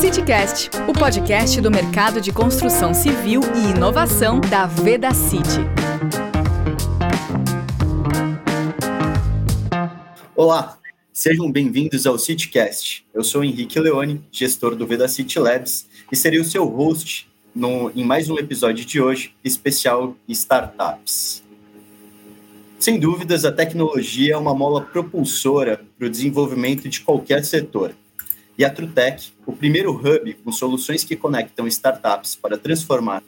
CityCast, o podcast do mercado de construção civil e inovação da Veda City. Olá, sejam bem-vindos ao CityCast. Eu sou Henrique Leone, gestor do Veda City Labs, e serei o seu host no, em mais um episódio de hoje, especial Startups. Sem dúvidas, a tecnologia é uma mola propulsora para o desenvolvimento de qualquer setor. E a Trutec, o primeiro hub com soluções que conectam startups para transformar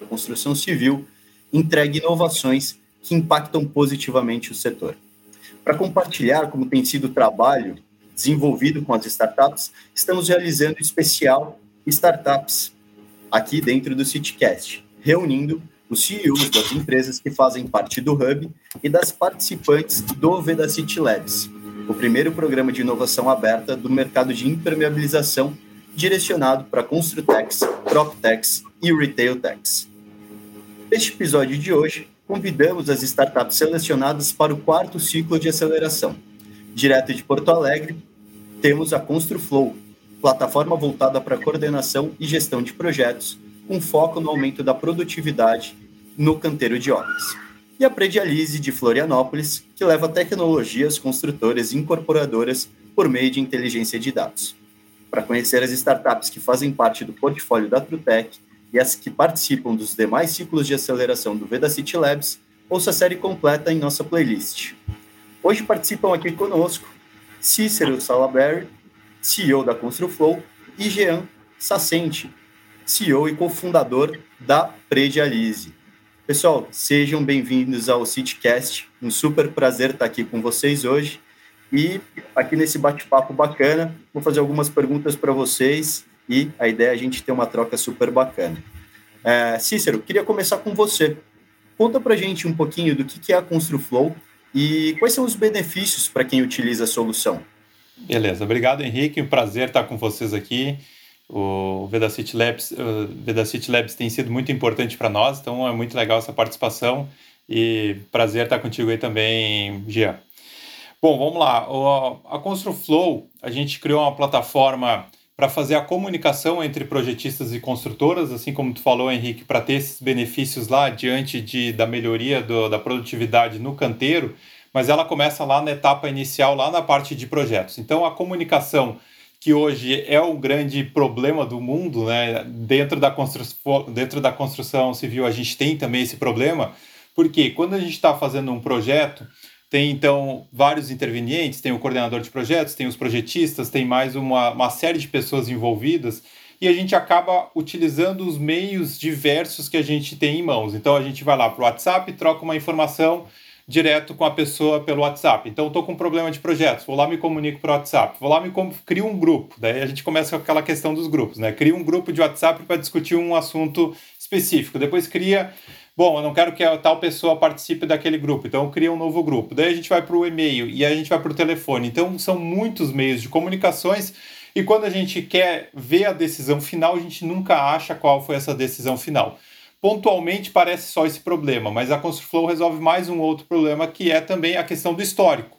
a construção civil, entrega inovações que impactam positivamente o setor. Para compartilhar como tem sido o trabalho desenvolvido com as startups, estamos realizando o especial Startups aqui dentro do CityCast, reunindo os CEOs das empresas que fazem parte do Hub e das participantes do Vedacity Labs, o primeiro programa de inovação aberta do mercado de impermeabilização direcionado para Construtex, PropTex e RetailTex. Neste episódio de hoje, convidamos as startups selecionadas para o quarto ciclo de aceleração. Direto de Porto Alegre, temos a ConstruFlow, plataforma voltada para coordenação e gestão de projetos, com foco no aumento da produtividade no canteiro de obras. E a Predialise de Florianópolis, que leva tecnologias construtoras e incorporadoras por meio de inteligência de dados. Para conhecer as startups que fazem parte do portfólio da Trutec e as que participam dos demais ciclos de aceleração do Vedacity Labs, ouça a série completa em nossa playlist. Hoje participam aqui conosco Cícero Salaberry, CEO da ConstruFlow, e Jean Sacente, CEO e cofundador da Predialise. Pessoal, sejam bem-vindos ao CityCast. Um super prazer estar aqui com vocês hoje. E aqui nesse bate-papo bacana, vou fazer algumas perguntas para vocês e a ideia é a gente ter uma troca super bacana. É, Cícero, queria começar com você. Conta para gente um pouquinho do que é a ConstruFlow e quais são os benefícios para quem utiliza a solução. Beleza, obrigado Henrique, um prazer estar com vocês aqui. O Vedacity Labs, o Vedacity Labs tem sido muito importante para nós, então é muito legal essa participação e prazer estar contigo aí também, Gia. Bom, vamos lá. A ConstruFlow, a gente criou uma plataforma para fazer a comunicação entre projetistas e construtoras, assim como tu falou, Henrique, para ter esses benefícios lá diante de, da melhoria do, da produtividade no canteiro, mas ela começa lá na etapa inicial, lá na parte de projetos. Então, a comunicação que hoje é o grande problema do mundo, né? Dentro da, constru dentro da construção civil a gente tem também esse problema, porque quando a gente está fazendo um projeto, tem então vários intervenientes, tem o coordenador de projetos, tem os projetistas, tem mais uma, uma série de pessoas envolvidas, e a gente acaba utilizando os meios diversos que a gente tem em mãos. Então a gente vai lá para o WhatsApp, troca uma informação direto com a pessoa pelo WhatsApp. Então, estou com um problema de projetos, vou lá me comunico por WhatsApp, vou lá me crio um grupo. Daí a gente começa com aquela questão dos grupos, né? Cria um grupo de WhatsApp para discutir um assunto específico. Depois cria, bom, eu não quero que a tal pessoa participe daquele grupo, então cria um novo grupo. Daí a gente vai para o e-mail e a gente vai para o telefone. Então, são muitos meios de comunicações. E quando a gente quer ver a decisão final, a gente nunca acha qual foi essa decisão final pontualmente parece só esse problema, mas a ConstruFlow resolve mais um outro problema que é também a questão do histórico.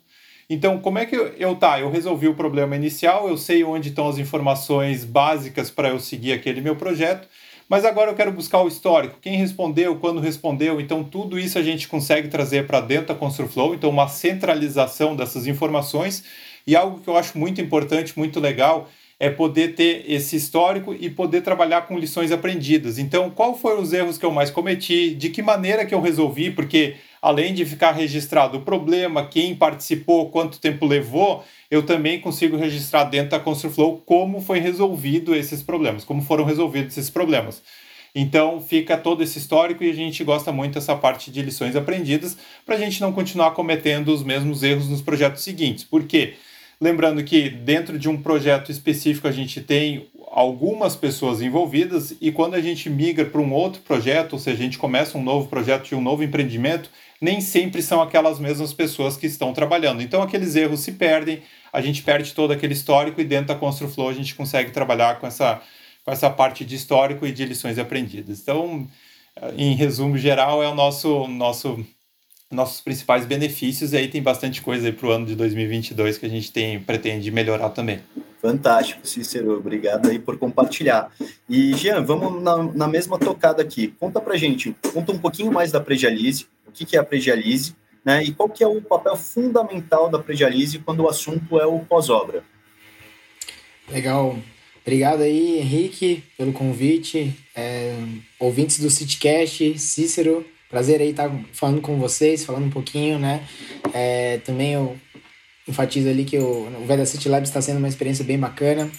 Então, como é que eu, eu tá? Eu resolvi o problema inicial, eu sei onde estão as informações básicas para eu seguir aquele meu projeto, mas agora eu quero buscar o histórico, quem respondeu, quando respondeu. Então, tudo isso a gente consegue trazer para dentro da ConstruFlow, então uma centralização dessas informações e algo que eu acho muito importante, muito legal, é poder ter esse histórico e poder trabalhar com lições aprendidas. Então, qual foram os erros que eu mais cometi? De que maneira que eu resolvi? Porque além de ficar registrado o problema, quem participou, quanto tempo levou, eu também consigo registrar dentro da ConstruFlow como foi resolvido esses problemas, como foram resolvidos esses problemas. Então fica todo esse histórico e a gente gosta muito dessa parte de lições aprendidas para a gente não continuar cometendo os mesmos erros nos projetos seguintes. Por quê? Lembrando que dentro de um projeto específico a gente tem algumas pessoas envolvidas e quando a gente migra para um outro projeto, ou seja, a gente começa um novo projeto de um novo empreendimento, nem sempre são aquelas mesmas pessoas que estão trabalhando. Então aqueles erros se perdem, a gente perde todo aquele histórico e dentro da ConstruFlow a gente consegue trabalhar com essa, com essa parte de histórico e de lições aprendidas. Então, em resumo geral, é o nosso, nosso nossos principais benefícios e aí tem bastante coisa para o ano de 2022 que a gente tem pretende melhorar também. Fantástico, Cícero. Obrigado aí por compartilhar. E, Jean, vamos na, na mesma tocada aqui. Conta pra gente, conta um pouquinho mais da Pregialise, o que, que é a Pregialise, né? E qual que é o papel fundamental da Pregialise quando o assunto é o pós-obra. Legal. Obrigado aí, Henrique, pelo convite. É, ouvintes do CityCast, Cícero, prazer aí estar falando com vocês, falando um pouquinho, né? É, também eu enfatizo ali que o, o Veda City Lab está sendo uma experiência bem bacana.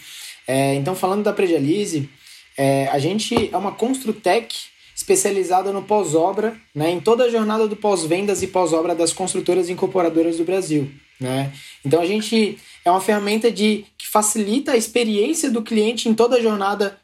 É, então, falando da Predialize, é, a gente é uma Construtec especializada no pós-obra, né, em toda a jornada do pós-vendas e pós-obra das construtoras e incorporadoras do Brasil. Né? Então, a gente é uma ferramenta de, que facilita a experiência do cliente em toda a jornada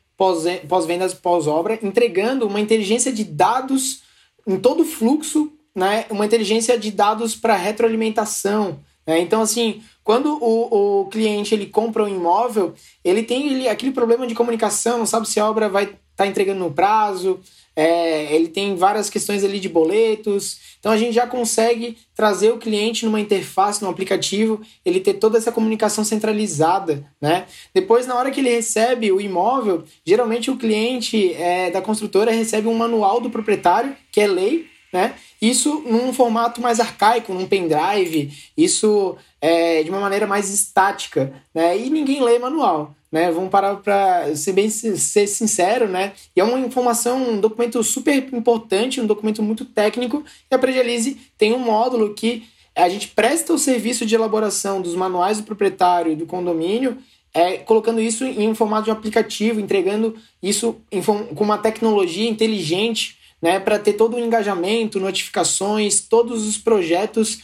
pós-vendas e pós-obra, entregando uma inteligência de dados em todo o fluxo, né, uma inteligência de dados para retroalimentação, é, então, assim, quando o, o cliente ele compra um imóvel, ele tem ele, aquele problema de comunicação, não sabe se a obra vai estar tá entregando no prazo, é, ele tem várias questões ali de boletos. Então, a gente já consegue trazer o cliente numa interface, num aplicativo, ele ter toda essa comunicação centralizada, né? Depois, na hora que ele recebe o imóvel, geralmente o cliente é, da construtora recebe um manual do proprietário, que é lei, né? Isso num formato mais arcaico, num pendrive, isso é, de uma maneira mais estática, né? E ninguém lê manual, né? Vamos parar para ser bem ser sincero, né? E é uma informação, um documento super importante, um documento muito técnico. E a Predialize tem um módulo que a gente presta o serviço de elaboração dos manuais do proprietário do condomínio é, colocando isso em um formato de um aplicativo, entregando isso em, com uma tecnologia inteligente né, para ter todo o engajamento, notificações, todos os projetos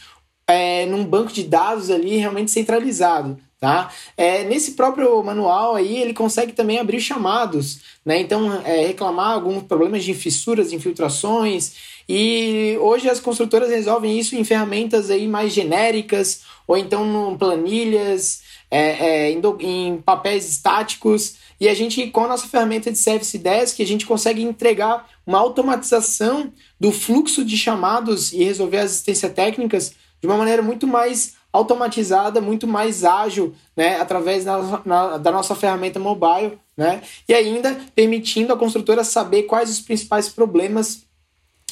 é, num banco de dados ali realmente centralizado. Tá? É, nesse próprio manual aí ele consegue também abrir chamados, né? Então é, reclamar alguns problemas de fissuras, infiltrações e hoje as construtoras resolvem isso em ferramentas aí mais genéricas ou então em planilhas, é, é em, em papéis estáticos e a gente, com a nossa ferramenta de Service Desk, a gente consegue entregar uma automatização do fluxo de chamados e resolver as assistências técnicas de uma maneira muito mais automatizada, muito mais ágil, né, através da, na, da nossa ferramenta mobile, né, e ainda permitindo a construtora saber quais os principais problemas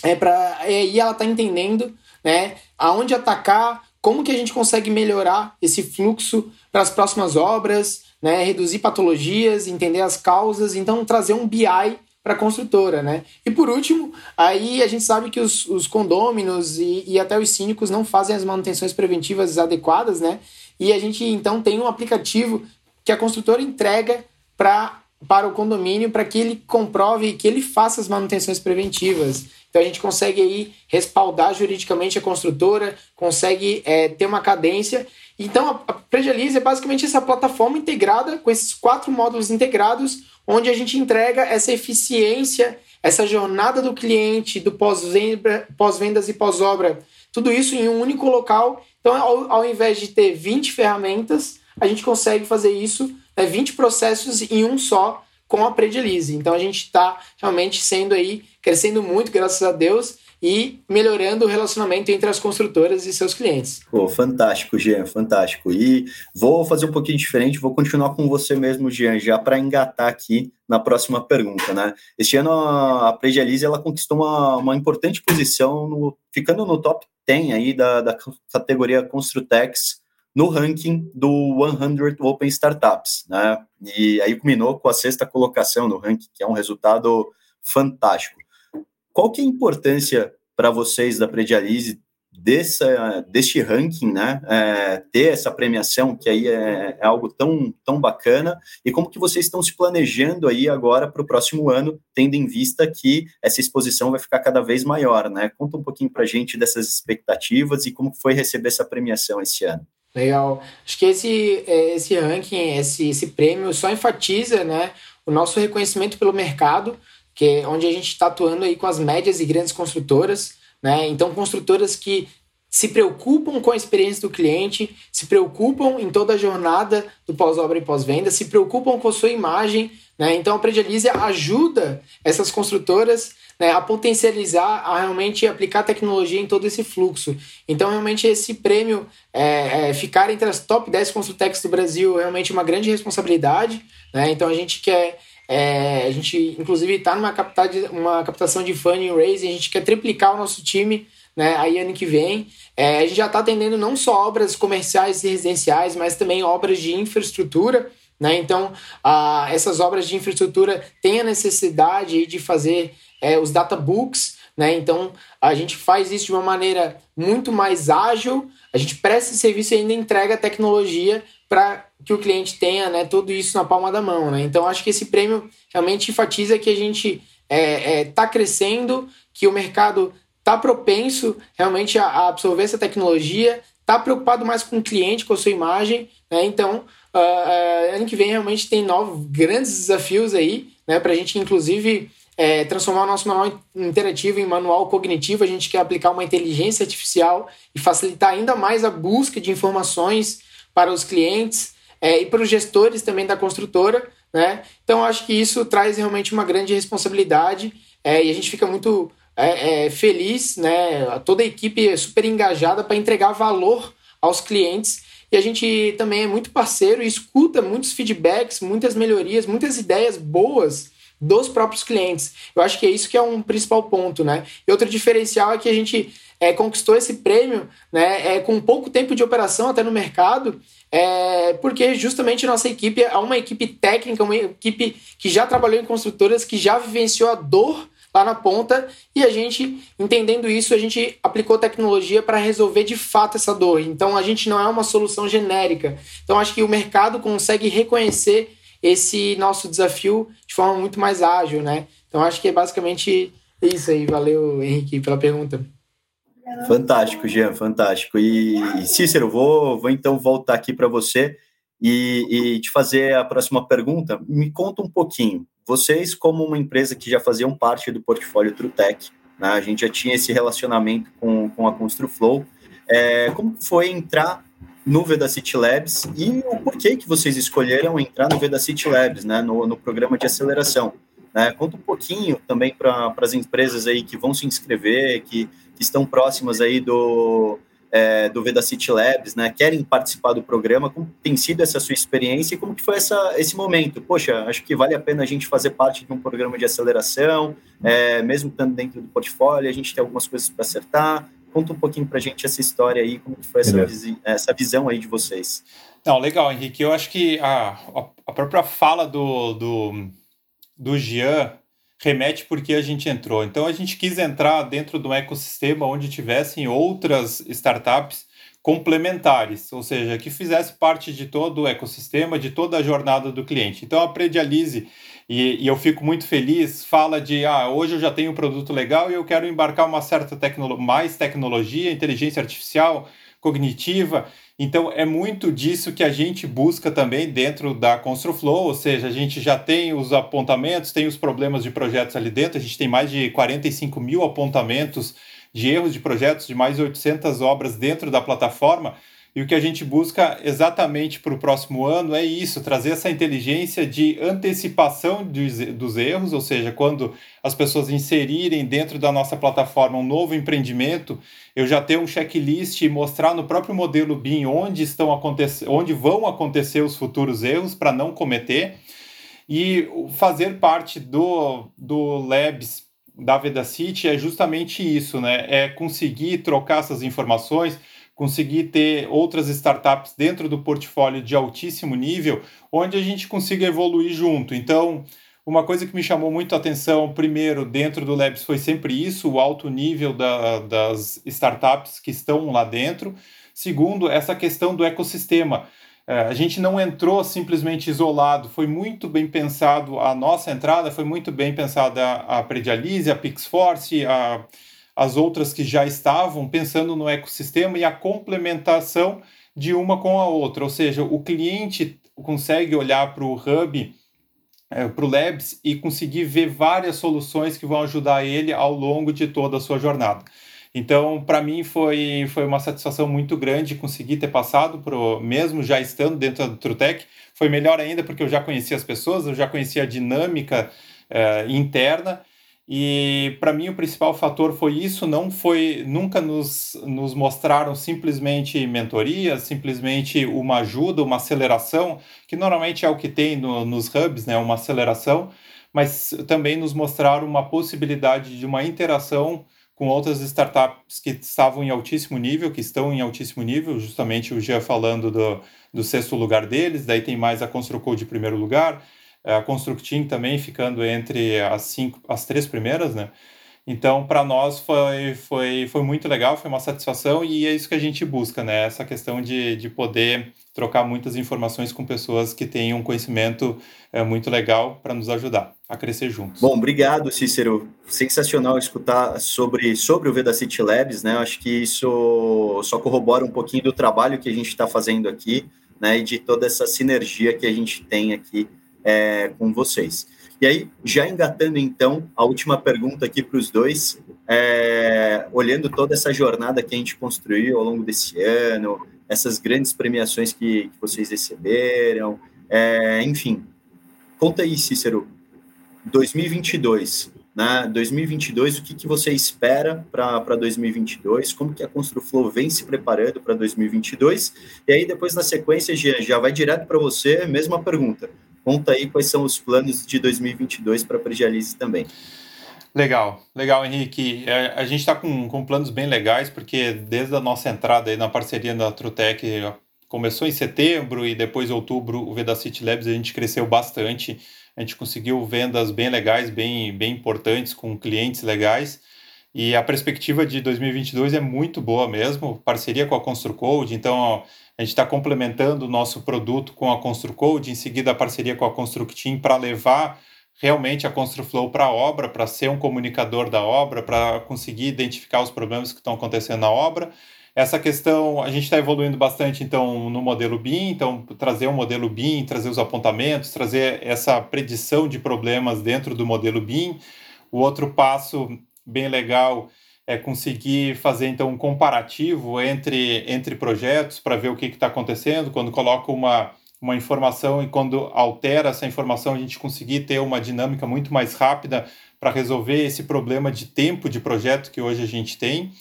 é para aí ela está entendendo, né, aonde atacar, como que a gente consegue melhorar esse fluxo para as próximas obras, né, reduzir patologias, entender as causas, então trazer um BI para a construtora, né? E por último, aí a gente sabe que os, os condôminos e, e até os cínicos não fazem as manutenções preventivas adequadas, né? E a gente então tem um aplicativo que a construtora entrega para para o condomínio para que ele comprove que ele faça as manutenções preventivas. Então a gente consegue aí respaldar juridicamente a construtora, consegue é, ter uma cadência então, a Predialize é basicamente essa plataforma integrada, com esses quatro módulos integrados, onde a gente entrega essa eficiência, essa jornada do cliente, do pós-vendas e pós-obra, tudo isso em um único local. Então, ao, ao, invés de ter 20 ferramentas, a gente consegue fazer isso, né, 20 processos em um só com a Predialize. Então, a gente está realmente sendo aí, crescendo muito, graças a Deus, e melhorando o relacionamento entre as construtoras e seus clientes. Pô, fantástico, Jean, fantástico. E vou fazer um pouquinho diferente, vou continuar com você mesmo, Jean, já para engatar aqui na próxima pergunta, né? Este ano a Pregialize ela conquistou uma, uma importante posição, no, ficando no top 10 aí da, da categoria Construtex no ranking do 100 Open Startups, né? E aí culminou com a sexta colocação no ranking, que é um resultado fantástico. Qual que é a importância para vocês da Predialize dessa, deste ranking, né? É, ter essa premiação, que aí é, é, algo tão, tão bacana, e como que vocês estão se planejando aí agora para o próximo ano, tendo em vista que essa exposição vai ficar cada vez maior, né? Conta um pouquinho para a gente dessas expectativas e como foi receber essa premiação esse ano. Legal. Acho que esse, é, esse ranking, esse, esse prêmio só enfatiza né, o nosso reconhecimento pelo mercado, que é onde a gente está atuando aí com as médias e grandes construtoras, né? Então, construtoras que se preocupam com a experiência do cliente, se preocupam em toda a jornada do pós-obra e pós-venda, se preocupam com a sua imagem, né? Então, a Predialize ajuda essas construtoras né, a potencializar, a realmente aplicar tecnologia em todo esse fluxo. Então, realmente, esse prêmio, é, é, ficar entre as top 10 Construtex do Brasil, é realmente uma grande responsabilidade. Né? Então, a gente quer. É, a gente, inclusive, está numa uma captação de funding raise, a gente quer triplicar o nosso time né, aí ano que vem. É, a gente já está atendendo não só obras comerciais e residenciais, mas também obras de infraestrutura. Né? Então, ah, essas obras de infraestrutura têm a necessidade de fazer é, os databooks, né? Então, a gente faz isso de uma maneira muito mais ágil, a gente presta esse serviço e ainda entrega a tecnologia para que o cliente tenha né, tudo isso na palma da mão. Né? Então, acho que esse prêmio realmente enfatiza que a gente está é, é, tá crescendo, que o mercado está propenso realmente a, a, absorver essa tecnologia, está preocupado mais com o cliente, com a sua imagem. Né? Então, uh, uh, ano que vem realmente tem novos grandes desafios aí, né, para a gente, inclusive, é, transformar o nosso manual interativo em manual cognitivo. A gente quer aplicar uma inteligência artificial e facilitar ainda mais a busca de informações para os clientes é, e para os gestores também da construtora. Né? Então, acho que isso traz realmente uma grande responsabilidade é, e a gente fica muito é, é, feliz, né? toda a equipe é super engajada para entregar valor aos clientes e a gente também é muito parceiro e escuta muitos feedbacks, muitas melhorias, muitas ideias boas dos próprios clientes. Eu acho que é isso que é um principal ponto, né? E outro diferencial é que a gente é, conquistou esse prêmio né, é, com pouco tempo de operação até no mercado, é, porque justamente nossa equipe é uma equipe técnica, uma equipe que já trabalhou em construtoras, que já vivenciou a dor lá na ponta e a gente, entendendo isso, a gente aplicou tecnologia para resolver de fato essa dor. Então a gente não é uma solução genérica. Então acho que o mercado consegue reconhecer esse nosso desafio de forma muito mais ágil, né? Então acho que é basicamente isso aí. Valeu, Henrique, pela pergunta. Fantástico, Jean, fantástico. E Cícero, vou, vou então voltar aqui para você e, e te fazer a próxima pergunta. Me conta um pouquinho vocês, como uma empresa que já faziam parte do portfólio Trutec, né, a gente já tinha esse relacionamento com, com a Construflow, é, como foi entrar no Vedacity Labs e o porquê que vocês escolheram entrar no Vedacity Labs, né, no, no programa de aceleração. Né? Conta um pouquinho também para as empresas aí que vão se inscrever, que, que estão próximas aí do, é, do Vedacity Labs, né, querem participar do programa, como tem sido essa sua experiência e como que foi essa, esse momento? Poxa, acho que vale a pena a gente fazer parte de um programa de aceleração, é, mesmo estando dentro do portfólio, a gente tem algumas coisas para acertar. Conta um pouquinho para a gente essa história aí, como que foi essa, visi essa visão aí de vocês. Não, legal, Henrique. Eu acho que a, a própria fala do, do, do Jean remete porque a gente entrou. Então a gente quis entrar dentro de um ecossistema onde tivessem outras startups complementares, ou seja, que fizesse parte de todo o ecossistema, de toda a jornada do cliente. Então a Predialize, e, e eu fico muito feliz, fala de ah, hoje eu já tenho um produto legal e eu quero embarcar uma certa tecno mais tecnologia, inteligência artificial, cognitiva. Então é muito disso que a gente busca também dentro da ConstruFlow, ou seja, a gente já tem os apontamentos, tem os problemas de projetos ali dentro, a gente tem mais de 45 mil apontamentos de erros de projetos, de mais de 800 obras dentro da plataforma. E o que a gente busca exatamente para o próximo ano é isso: trazer essa inteligência de antecipação dos erros, ou seja, quando as pessoas inserirem dentro da nossa plataforma um novo empreendimento, eu já ter um checklist e mostrar no próprio modelo BIM onde estão onde vão acontecer os futuros erros para não cometer. E fazer parte do, do Labs da Vedacity é justamente isso, né? É conseguir trocar essas informações conseguir ter outras startups dentro do portfólio de altíssimo nível, onde a gente consiga evoluir junto. Então, uma coisa que me chamou muito a atenção, primeiro, dentro do Labs, foi sempre isso, o alto nível da, das startups que estão lá dentro. Segundo, essa questão do ecossistema. É, a gente não entrou simplesmente isolado, foi muito bem pensado a nossa entrada, foi muito bem pensada a Predialise, a Pixforce, a as outras que já estavam, pensando no ecossistema e a complementação de uma com a outra. Ou seja, o cliente consegue olhar para o Hub, é, para o Labs e conseguir ver várias soluções que vão ajudar ele ao longo de toda a sua jornada. Então, para mim, foi, foi uma satisfação muito grande conseguir ter passado, pro, mesmo já estando dentro do Trutec. Foi melhor ainda porque eu já conhecia as pessoas, eu já conhecia a dinâmica é, interna E para mim o principal fator foi isso, não foi nunca nos, nos mostraram simplesmente mentoria, simplesmente uma ajuda, uma aceleração, que normalmente é o que tem no, nos hubs, né, uma aceleração, mas também nos mostraram uma possibilidade de uma interação com outras startups que estavam em altíssimo nível, que estão em altíssimo nível, justamente o Gia falando do, do sexto lugar deles, daí tem mais a ConstruCode de primeiro lugar, a Constructing também ficando entre as cinco, as três primeiras, né? Então, para nós foi, foi, foi muito legal, foi uma satisfação e é isso que a gente busca, né? Essa questão de, de poder trocar muitas informações com pessoas que têm um conhecimento é, muito legal para nos ajudar a crescer juntos. Bom, obrigado, Cícero. Sensacional escutar sobre, sobre o Vedacity Labs, né? Acho que isso só corrobora um pouquinho do trabalho que a gente está fazendo aqui, né? E de toda essa sinergia que a gente tem aqui é, com vocês. E aí, já engatando então a última pergunta aqui para os dois, é, olhando toda essa jornada que a gente construiu ao longo desse ano, essas grandes premiações que, que vocês receberam, é, enfim, conta aí, Cícero, 2022, né? 2022, o que, que você espera para 2022? Como que a Construflow vem se preparando para 2022? E aí, depois, na sequência, já, já vai direto para você, mesma pergunta. Conta aí quais são os planos de 2022 para a Pregialize também. Legal, legal, Henrique. É, a gente está com, com planos bem legais, porque desde a nossa entrada aí na parceria da Trutec, começou em setembro e depois outubro o Vedacity Labs, a gente cresceu bastante. A gente conseguiu vendas bem legais, bem, bem importantes, com clientes legais. E a perspectiva de 2022 é muito boa mesmo, parceria com a ConstruCode, então a gente está complementando o nosso produto com a ConstruCode, em seguida a parceria com a Constructeam para levar realmente a ConstruFlow para a obra, para ser um comunicador da obra, para conseguir identificar os problemas que estão acontecendo na obra. Essa questão, a gente está evoluindo bastante, então, no modelo BIM, então, trazer o um modelo BIM, trazer os apontamentos, trazer essa predição de problemas dentro do modelo BIM. O outro passo bem legal é conseguir fazer então um comparativo entre, entre projetos para ver o que está acontecendo, quando coloca uma, uma informação e quando altera essa informação, a gente conseguir ter uma dinâmica muito mais rápida para resolver esse problema de tempo de projeto que hoje a gente tem.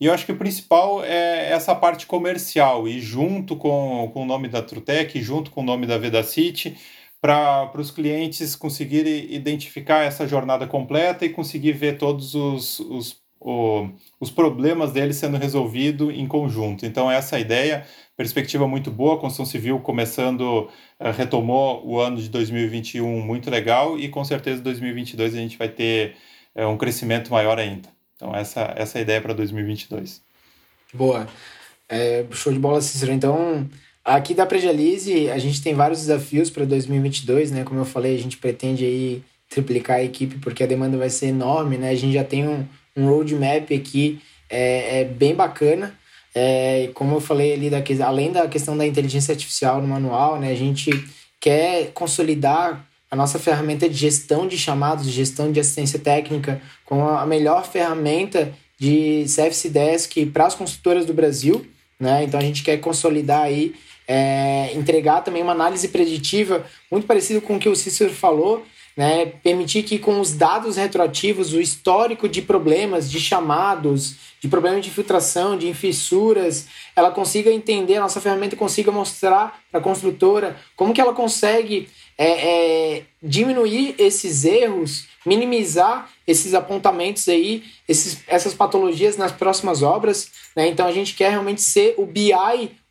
E eu acho que o principal é essa parte comercial, e junto com, com o nome da Trutec, junto com o nome da Vedacity, para os clientes conseguirem identificar essa jornada completa e conseguir ver todos os, os o, os problemas deles sendo resolvidos em conjunto. Então, essa é ideia, perspectiva muito boa, a construção civil começando, uh, retomou o ano de 2021 muito legal e com certeza 2022 a gente vai ter uh, um crescimento maior ainda. Então, essa, essa é a ideia para 2022. Boa. É, show de bola, Cícero. Então, aqui da Prejalize, a gente tem vários desafios para 2022, né? Como eu falei, a gente pretende aí triplicar a equipe porque a demanda vai ser enorme, né? A gente já tem um, um roadmap aqui é, é bem bacana. É, como eu falei ali, da, além da questão da inteligência artificial no manual, né, a gente quer consolidar a nossa ferramenta de gestão de chamados, de gestão de assistência técnica, com a melhor ferramenta de CFC Desk para as consultoras do Brasil. Né? Então a gente quer consolidar aí, é, entregar também uma análise preditiva muito parecido com o que o Cícero falou, né? Permitir que com os dados retroativos, o histórico de problemas, de chamados, de problemas de filtração, de fissuras, ela consiga entender, a nossa ferramenta consiga mostrar para a construtora como que ela consegue é, é, diminuir esses erros, minimizar esses apontamentos aí, esses, essas patologias nas próximas obras. Né? Então a gente quer realmente ser o BI,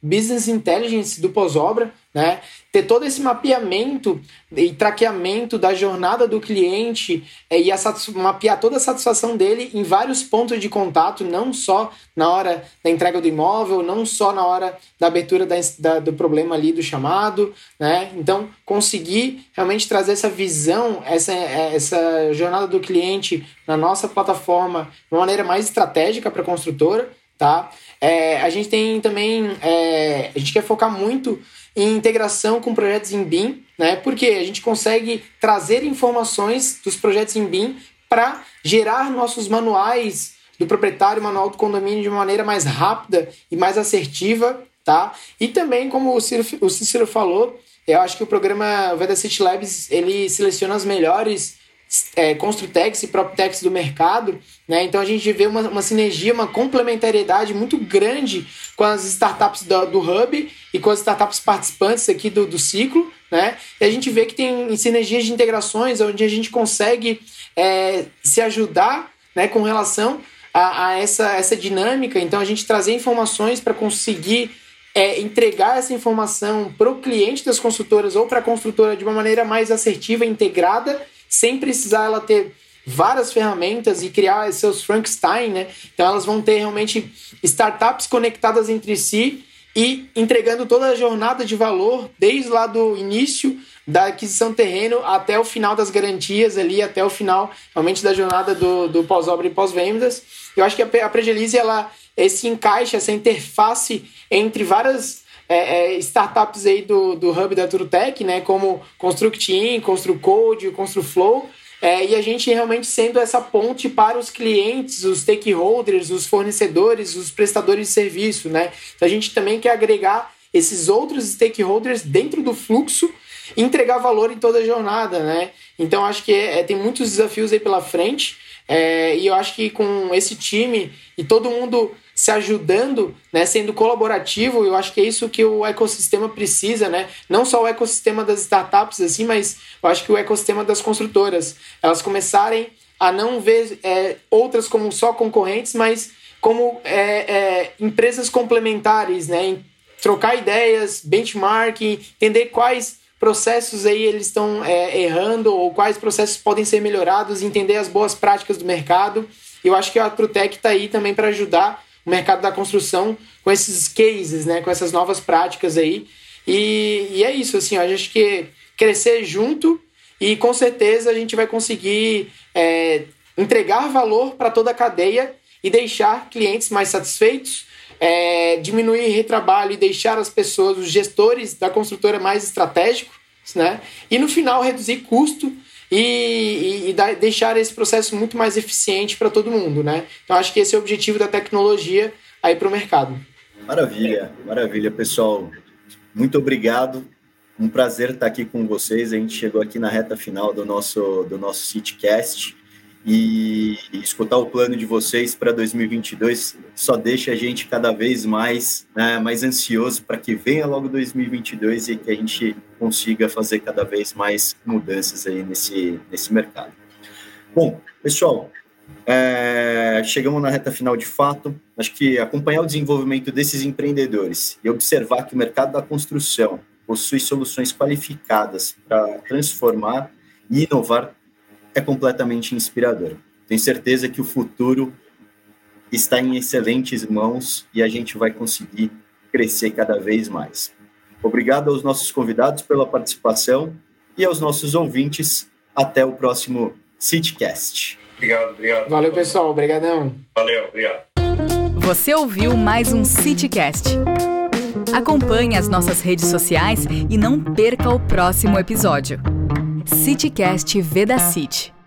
Business Intelligence do pós-obra, né? Ter todo esse mapeamento e traqueamento da jornada do cliente é, e mapear toda a satisfação dele em vários pontos de contato, não só na hora da entrega do imóvel, não só na hora da abertura da, da, do problema ali do chamado, né? Então, conseguir realmente trazer essa visão, essa, essa jornada do cliente na nossa plataforma de uma maneira mais estratégica para a construtora, tá? É, a gente tem também, é, a gente quer focar muito em integração com projetos em BIM, né? Porque a gente consegue trazer informações dos projetos em BIM para gerar nossos manuais do proprietário, manual do condomínio de uma maneira mais rápida e mais assertiva, tá? E também, como o Cícero, o Cícero falou, eu acho que o programa Veda City Labs ele seleciona as melhores é, Construtex e PropTex do mercado, né? Então a gente vê uma, uma sinergia, uma complementariedade muito grande com as startups do, do Hub e com as startups participantes aqui do, do ciclo, né? E a gente vê que tem sinergias de integrações onde a gente consegue é, se ajudar né, com relação a, a, essa, essa dinâmica. Então a gente trazer informações para conseguir é, entregar essa informação para o cliente das construtoras ou para a construtora de uma maneira mais assertiva, integrada, sem precisar ela ter várias ferramentas e criar seus Frankenstein, né? Então elas vão ter realmente startups conectadas entre si e entregando toda a jornada de valor desde lá do início da aquisição terreno até o final das garantias ali, até o final realmente da jornada do, do pós-obra e pós-vendas. Eu acho que a, a ela esse encaixe, essa interface entre várias é, é, startups aí do, do hub da Turutec, né, como Constructin, ConstruCode, ConstruFlow, é, e a gente realmente sendo essa ponte para os clientes, os stakeholders, os fornecedores, os prestadores de serviço, né? Então a gente também quer agregar esses outros stakeholders dentro do fluxo e entregar valor em toda a jornada, né? Então acho que é, tem muitos desafios aí pela frente. É, e eu acho que com esse time e todo mundo se ajudando, né, sendo colaborativo, eu acho que é isso que o ecossistema precisa, né? Não só o ecossistema das startups, assim, mas eu acho que o ecossistema das construtoras. Elas começarem a não ver é, outras como só concorrentes, mas como é, é, empresas complementares, né? Trocar ideias, benchmarking, entender quais processos aí eles estão é, errando ou quais processos podem ser melhorados, entender as boas práticas do mercado. Eu acho que a Trutec está aí também para ajudar o mercado da construção com esses cases, né, com essas novas práticas aí. E, e é isso, assim, eu acho que crescer junto e com certeza a gente vai conseguir é, entregar valor para toda a cadeia e deixar clientes mais satisfeitos, é, diminuir retrabalho e deixar as pessoas, os gestores da construtora mais estratégicos, né? E no final reduzir custo e, e, e dar, deixar esse processo muito mais eficiente para todo mundo, né? Então acho que esse é o objetivo da tecnologia aí para o mercado. Maravilha, maravilha, pessoal. Muito obrigado. Um prazer estar aqui com vocês. A gente chegou aqui na reta final do nosso do nosso CityCast e escutar o plano de vocês para 2022 só deixa a gente cada vez mais né, mais ansioso para que venha logo 2022 e que a gente consiga fazer cada vez mais mudanças aí nesse, nesse mercado. Bom, pessoal, é, chegamos na reta final de fato. Acho que acompanhar o desenvolvimento desses empreendedores e observar que o mercado da construção possui soluções qualificadas para transformar e inovar é completamente inspirador. Tenho certeza que o futuro está em excelentes mãos e a gente vai conseguir crescer cada vez mais. Obrigado aos nossos convidados pela participação e aos nossos ouvintes. Até o próximo CityCast. Obrigado, obrigado. Valeu, pessoal. Obrigadão. Valeu, obrigado. Você ouviu mais um CityCast. Acompanhe as nossas redes sociais e não perca o próximo episódio. CityCast Veda City.